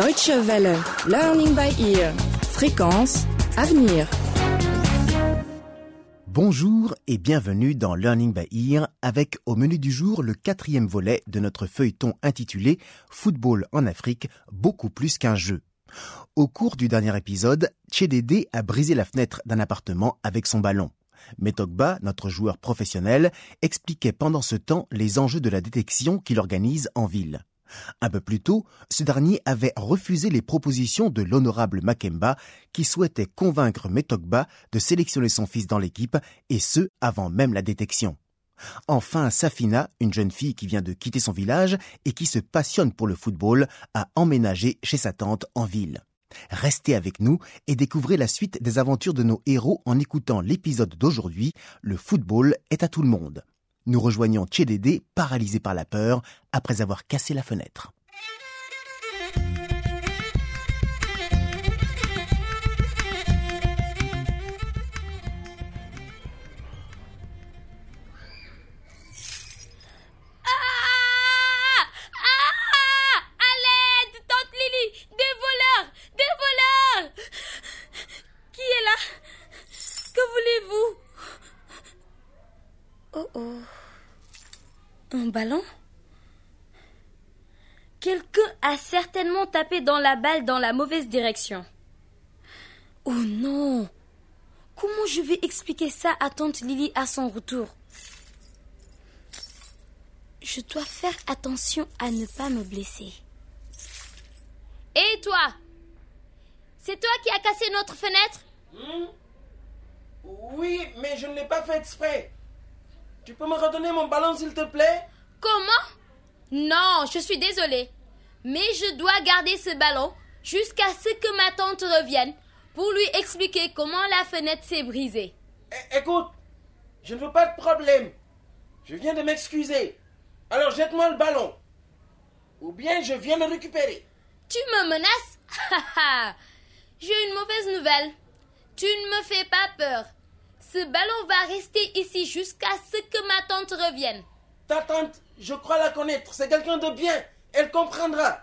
Deutsche Welle, Learning by Ear, fréquence, avenir. Bonjour et bienvenue dans Learning by Ear avec au menu du jour le quatrième volet de notre feuilleton intitulé Football en Afrique, beaucoup plus qu'un jeu. Au cours du dernier épisode, Tchédédé a brisé la fenêtre d'un appartement avec son ballon. Metokba, notre joueur professionnel, expliquait pendant ce temps les enjeux de la détection qu'il organise en ville. Un peu plus tôt, ce dernier avait refusé les propositions de l'honorable Makemba qui souhaitait convaincre Metokba de sélectionner son fils dans l'équipe et ce avant même la détection. Enfin, Safina, une jeune fille qui vient de quitter son village et qui se passionne pour le football, a emménagé chez sa tante en ville. Restez avec nous et découvrez la suite des aventures de nos héros en écoutant l'épisode d'aujourd'hui, Le football est à tout le monde. Nous rejoignons Tchédédé, paralysé par la peur, après avoir cassé la fenêtre. Tapé dans la balle dans la mauvaise direction. Oh non Comment je vais expliquer ça à Tante Lily à son retour? Je dois faire attention à ne pas me blesser. Et toi? C'est toi qui as cassé notre fenêtre? Oui, mais je ne l'ai pas fait exprès. Tu peux me redonner mon ballon, s'il te plaît? Comment? Non, je suis désolée. Mais je dois garder ce ballon jusqu'à ce que ma tante revienne pour lui expliquer comment la fenêtre s'est brisée. É- Écoute, je ne veux pas de problème. Je viens de m'excuser. Alors jette-moi le ballon. Ou bien je viens le récupérer. Tu me menaces? J'ai une mauvaise nouvelle. Tu ne me fais pas peur. Ce ballon va rester ici jusqu'à ce que ma tante revienne. Ta tante, je crois la connaître. C'est quelqu'un de bien. Elle comprendra.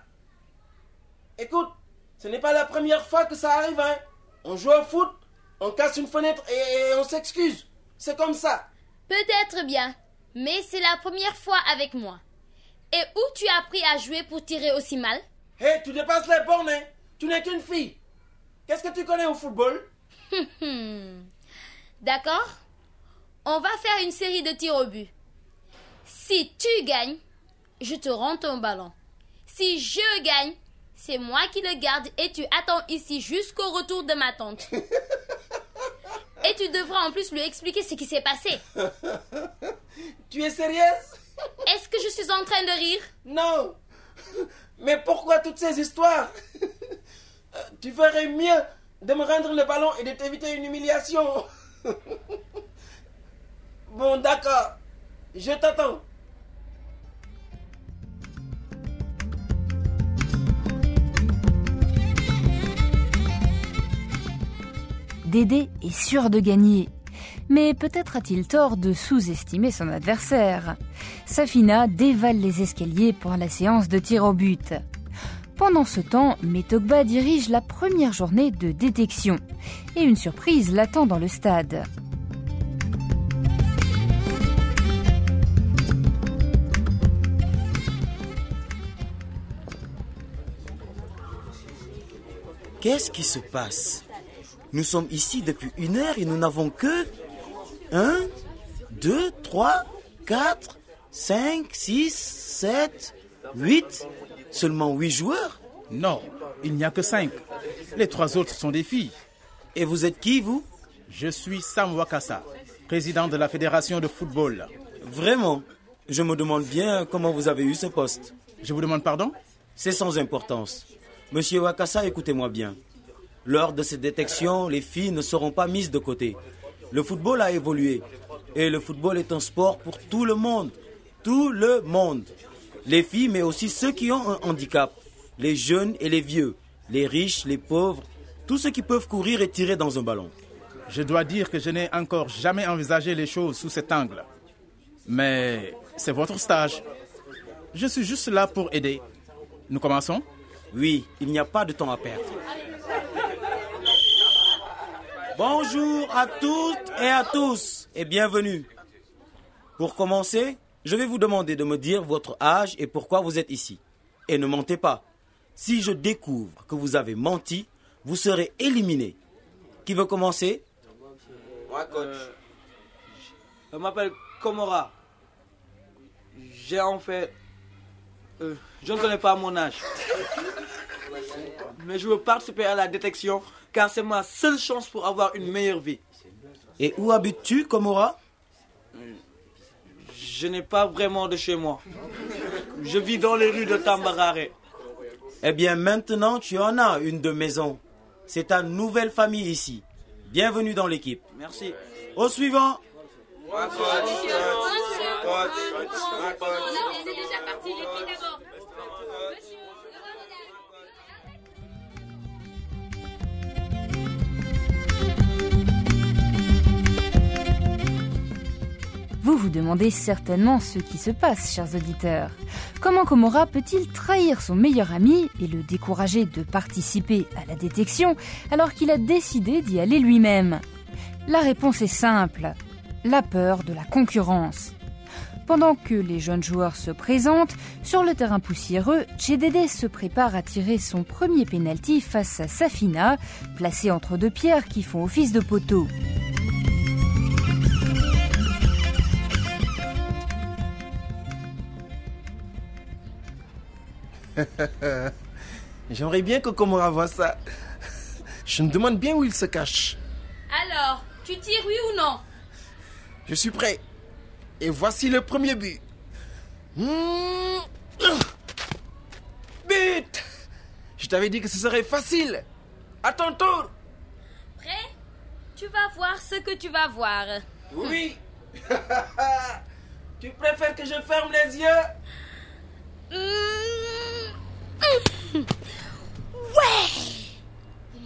Écoute, ce n'est pas la première fois que ça arrive, hein. On joue au foot, on casse une fenêtre et, et on s'excuse. C'est comme ça. Peut-être bien, mais c'est la première fois avec moi. Et où tu as appris à jouer pour tirer aussi mal? Hé, tu dépasses les bornes, hein. Tu n'es qu'une fille. Qu'est-ce que tu connais au football? D'accord On va faire une série de tirs au but. Si tu gagnes, je te rends ton ballon. Si je gagne, c'est moi qui le garde et tu attends ici jusqu'au retour de ma tante. Et tu devras en plus lui expliquer ce qui s'est passé. Tu es sérieuse? Est-ce que je suis en train de rire? Non. Mais pourquoi toutes ces histoires? Tu ferais mieux de me rendre le ballon et de t'éviter une humiliation. Bon, d'accord. Je t'attends. Est sûr de gagner. Mais peut-être a-t-il tort de sous-estimer son adversaire. Safina dévale les escaliers pour la séance de tir au but. Pendant ce temps, Metogba dirige la première journée de détection. Et une surprise l'attend dans le stade. Qu'est-ce qui se passe? Nous sommes ici depuis une heure et nous n'avons que... Un, deux, trois, quatre, cinq, six, sept, huit... Seulement huit joueurs Non, il n'y a que cinq. Les trois autres sont des filles. Et vous êtes qui, vous? Je suis Sam Wakasa, président de la fédération de football. Vraiment? Je me demande bien comment vous avez eu ce poste. Je vous demande pardon? C'est sans importance. Monsieur Wakasa, écoutez-moi bien. Lors de cette détection, les filles ne seront pas mises de côté. Le football a évolué. Et le football est un sport pour tout le monde. Tout le monde. Les filles, mais aussi ceux qui ont un handicap. Les jeunes et les vieux. Les riches, les pauvres. Tous ceux qui peuvent courir et tirer dans un ballon. Je dois dire que je n'ai encore jamais envisagé les choses sous cet angle. Mais c'est votre stage. Je suis juste là pour aider. Nous commençons? Oui, il n'y a pas de temps à perdre. Bonjour à toutes et à tous et bienvenue. Pour commencer, je vais vous demander de me dire votre âge et pourquoi vous êtes ici. Et ne mentez pas. Si je découvre que vous avez menti, vous serez éliminé. Qui veut commencer? Moi, coach. Je m'appelle Komora. J'ai en fait. euh, je ne connais pas mon âge. Mais je veux participer à la détection car c'est ma seule chance pour avoir une meilleure vie. Et où habites-tu, Komora Je n'ai pas vraiment de chez moi. Je vis dans les rues de Tambarare. Eh bien, maintenant, tu en as une de maison. C'est ta nouvelle famille ici. Bienvenue dans l'équipe. Merci. Au suivant. Moi, Vous vous demandez certainement ce qui se passe, chers auditeurs. Comment Komora peut-il trahir son meilleur ami et le décourager de participer à la détection alors qu'il a décidé d'y aller lui-même? La réponse est simple. La peur de la concurrence. Pendant que les jeunes joueurs se présentent, sur le terrain poussiéreux, Chedede se prépare à tirer son premier penalty face à Safina, placé entre deux pierres qui font office de poteau. J'aimerais bien que Komora voit ça. Je me demande bien où il se cache. Alors, tu tires oui ou non? Je suis prêt. Et voici le premier but. Mmh. But Je t'avais dit que ce serait facile. À ton tour. Prêt? Tu vas voir ce que tu vas voir. Oui. tu préfères que je ferme les yeux?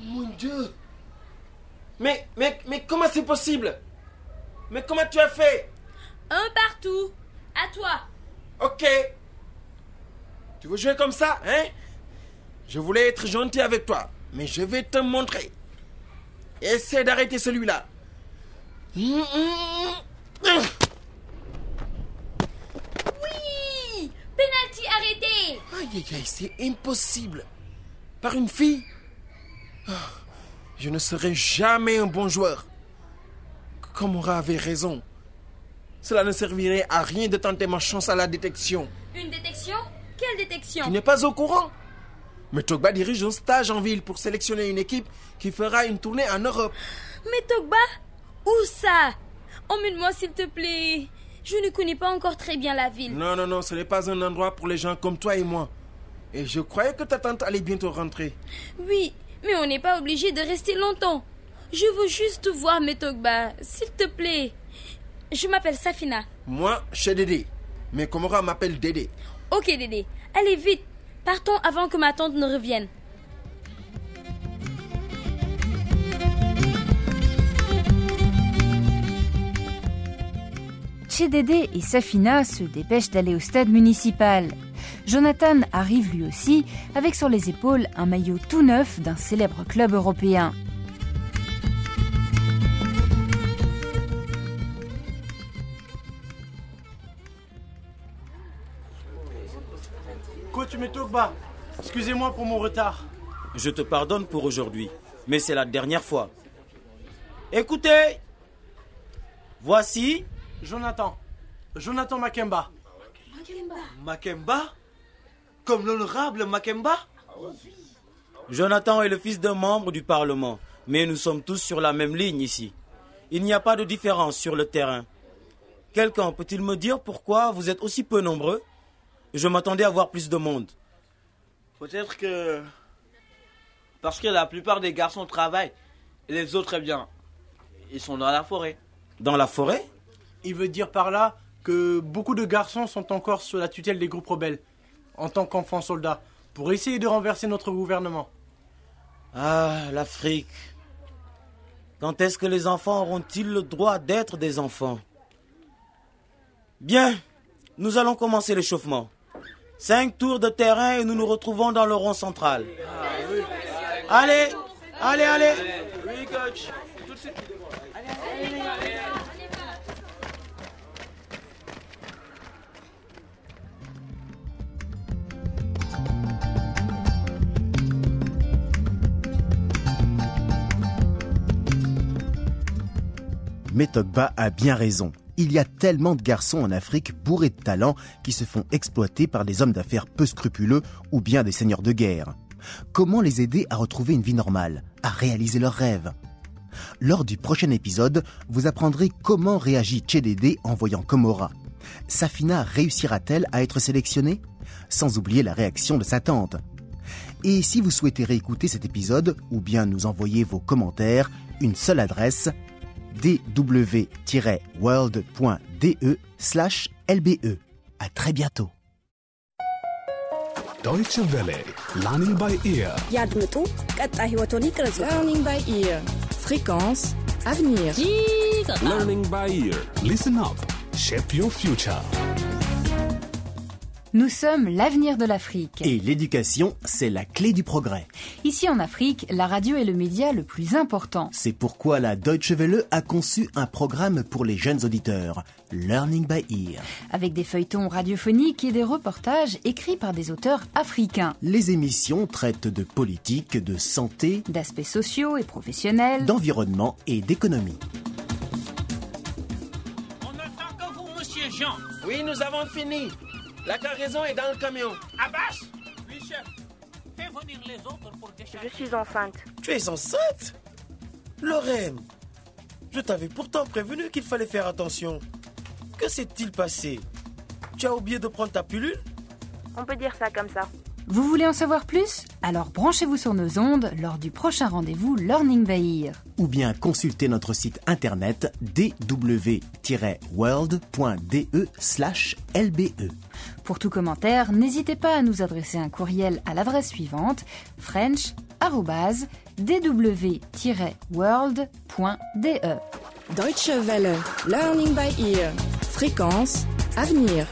Mon Dieu. Mais, mais, mais comment c'est possible? Mais comment tu as fait? Un partout. À toi. Ok. Tu veux jouer comme ça, hein? Je voulais être gentil avec toi, mais je vais te montrer. Essaie d'arrêter celui-là. Aïe, aïe, aïe, c'est impossible. Par une fille? Ah, Je ne serai jamais un bon joueur. Komora avait raison. Cela ne servirait à rien de tenter ma chance à la détection. Une détection? Quelle détection? Tu n'es pas au courant? Mais Togba dirige un stage en ville pour sélectionner une équipe qui fera une tournée en Europe. Mais Togba Où ça? Emmène-moi s'il te plaît. Je ne connais pas encore très bien la ville. Non, non, non, ce n'est pas un endroit pour les gens comme toi et moi. Et je croyais que ta tante allait bientôt rentrer. Oui, mais on n'est pas obligé de rester longtemps. Je veux juste voir mes Togba, s'il te plaît. Je m'appelle Safina. Moi, chez Dédé. Mais Komora m'appelle Dédé. Ok, Dédé. Allez vite. Partons avant que ma tante ne revienne. Chedede et Safina se dépêchent d'aller au stade municipal. Jonathan arrive lui aussi avec sur les épaules un maillot tout neuf d'un célèbre club européen. Coach excusez-moi pour mon retard. Je te pardonne pour aujourd'hui, mais c'est la dernière fois. Écoutez, voici Jonathan. Jonathan Makemba. Makemba Comme l'honorable Makemba? Jonathan est le fils d'un membre du Parlement, mais nous sommes tous sur la même ligne ici. Il n'y a pas de différence sur le terrain. Quelqu'un peut-il me dire pourquoi vous êtes aussi peu nombreux? Je m'attendais à voir plus de monde. Peut-être que. Parce que la plupart des garçons travaillent et les autres, eh bien, ils sont dans la forêt. Dans la forêt? Il veut dire par là que beaucoup de garçons sont encore sous la tutelle des groupes rebelles, en tant qu'enfants soldats, pour essayer de renverser notre gouvernement. Ah, l'Afrique. Quand est-ce que les enfants auront-ils le droit d'être des enfants? Bien, nous allons commencer l'échauffement. Cinq tours de terrain et nous nous retrouvons dans le rond central. Allez, allez, allez. Oui, coach. Tout de suite. Metokba a bien raison. Il y a tellement de garçons en Afrique bourrés de talent qui se font exploiter par des hommes d'affaires peu scrupuleux ou bien des seigneurs de guerre. Comment les aider à retrouver une vie normale, à réaliser leurs rêves? Lors du prochain épisode, vous apprendrez comment réagit Tchédédé en voyant Komora. Safina réussira-t-elle à être sélectionnée? Sans oublier la réaction de sa tante. Et si vous souhaitez réécouter cet épisode ou bien nous envoyer vos commentaires, une seule adresse dw-world.de slash lbe. À très bientôt. Deutsche Welle, Learning by Ear. Yadmutu, Kata Learning by Ear. Fréquence, avenir. Learning by Ear. Listen up, shape your future. Nous sommes l'avenir de l'Afrique. Et l'éducation, c'est la clé du progrès. Ici en Afrique, la radio est le média le plus important. C'est pourquoi la Deutsche Welle a conçu un programme pour les jeunes auditeurs, Learning by Ear. Avec des feuilletons radiophoniques et des reportages écrits par des auteurs africains. Les émissions traitent de politique, de santé, D'aspects sociaux et professionnels. d'environnement et d'économie. On attend que vous, monsieur Jean. Oui, nous avons fini. La cargaison est dans le camion. Abbas Oui, chef. Fais venir les autres pour décharger. Je suis enceinte. Tu es enceinte? Lorraine, je t'avais pourtant prévenu qu'il fallait faire attention. Que s'est-il passé? Tu as oublié de prendre ta pilule? On peut dire ça comme ça. Vous voulez en savoir plus? Alors branchez-vous sur nos ondes lors du prochain rendez-vous Learning by Ear. Ou bien consultez notre site internet dw-world.de slash lbe. Pour tout commentaire, n'hésitez pas à nous adresser un courriel à l'adresse suivante french@dw-world.de. Deutsche Welle. Learning by ear. Fréquence avenir.